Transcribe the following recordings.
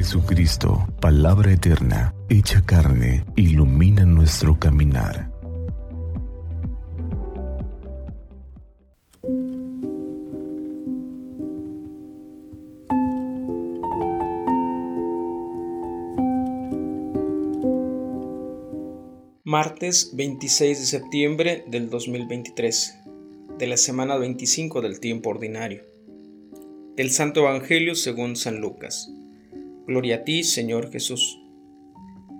Jesucristo, palabra eterna, hecha carne, ilumina nuestro caminar. Martes 26 de septiembre del 2023, de la semana 25 del tiempo ordinario. Del Santo Evangelio según San Lucas. Gloria a ti, Señor Jesús.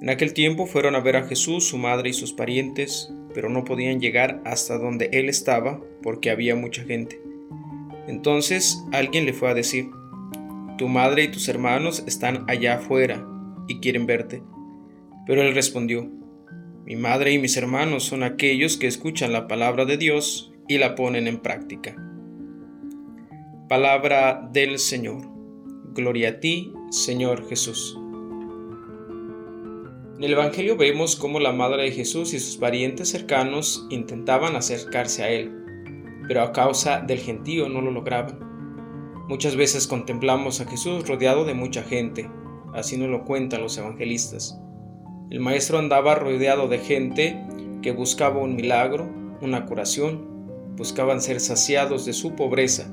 En aquel tiempo fueron a ver a Jesús, su madre y sus parientes, pero no podían llegar hasta donde él estaba porque había mucha gente. Entonces alguien le fue a decir, Tu madre y tus hermanos están allá afuera y quieren verte. Pero él respondió, Mi madre y mis hermanos son aquellos que escuchan la palabra de Dios y la ponen en práctica. Palabra del Señor. Gloria a ti, Señor Jesús. En el Evangelio vemos cómo la madre de Jesús y sus parientes cercanos intentaban acercarse a Él, pero a causa del gentío no lo lograban. Muchas veces contemplamos a Jesús rodeado de mucha gente, así nos lo cuentan los evangelistas. El Maestro andaba rodeado de gente que buscaba un milagro, una curación, buscaban ser saciados de su pobreza,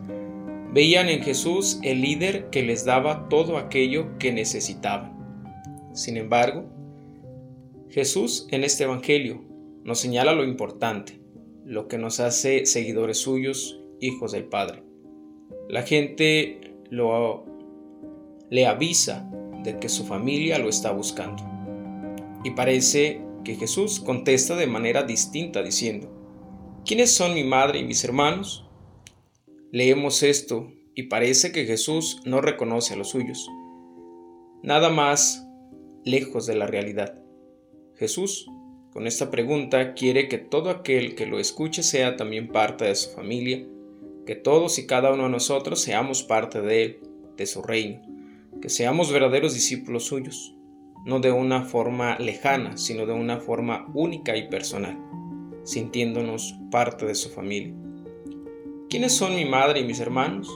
Veían en Jesús el líder que les daba todo aquello que necesitaban. Sin embargo, Jesús en este Evangelio nos señala lo importante, lo que nos hace seguidores suyos, hijos del Padre. La gente lo, le avisa de que su familia lo está buscando. Y parece que Jesús contesta de manera distinta diciendo, ¿quiénes son mi madre y mis hermanos? Leemos esto y parece que Jesús no reconoce a los suyos. Nada más lejos de la realidad. Jesús, con esta pregunta, quiere que todo aquel que lo escuche sea también parte de su familia, que todos y cada uno de nosotros seamos parte de Él, de su reino, que seamos verdaderos discípulos suyos, no de una forma lejana, sino de una forma única y personal, sintiéndonos parte de su familia. ¿Quiénes son mi madre y mis hermanos?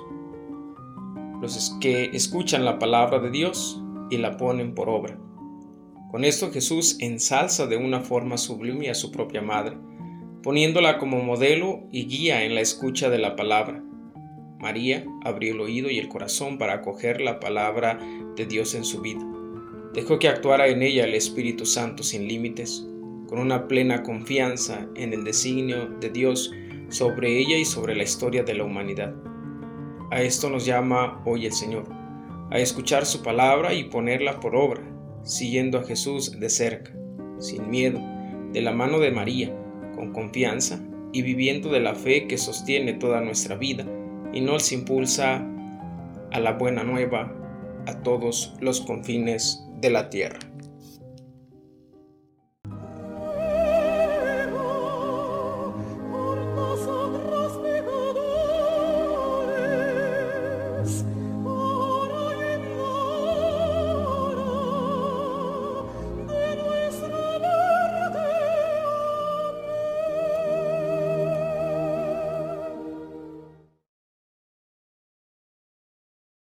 Los que escuchan la palabra de Dios y la ponen por obra. Con esto Jesús ensalza de una forma sublime a su propia madre, poniéndola como modelo y guía en la escucha de la palabra. María abrió el oído y el corazón para acoger la palabra de Dios en su vida. Dejó que actuara en ella el Espíritu Santo sin límites, con una plena confianza en el designio de Dios sobre ella y sobre la historia de la humanidad. A esto nos llama hoy el Señor, a escuchar su palabra y ponerla por obra, siguiendo a Jesús de cerca, sin miedo, de la mano de María, con confianza y viviendo de la fe que sostiene toda nuestra vida y nos impulsa a la buena nueva a todos los confines de la tierra.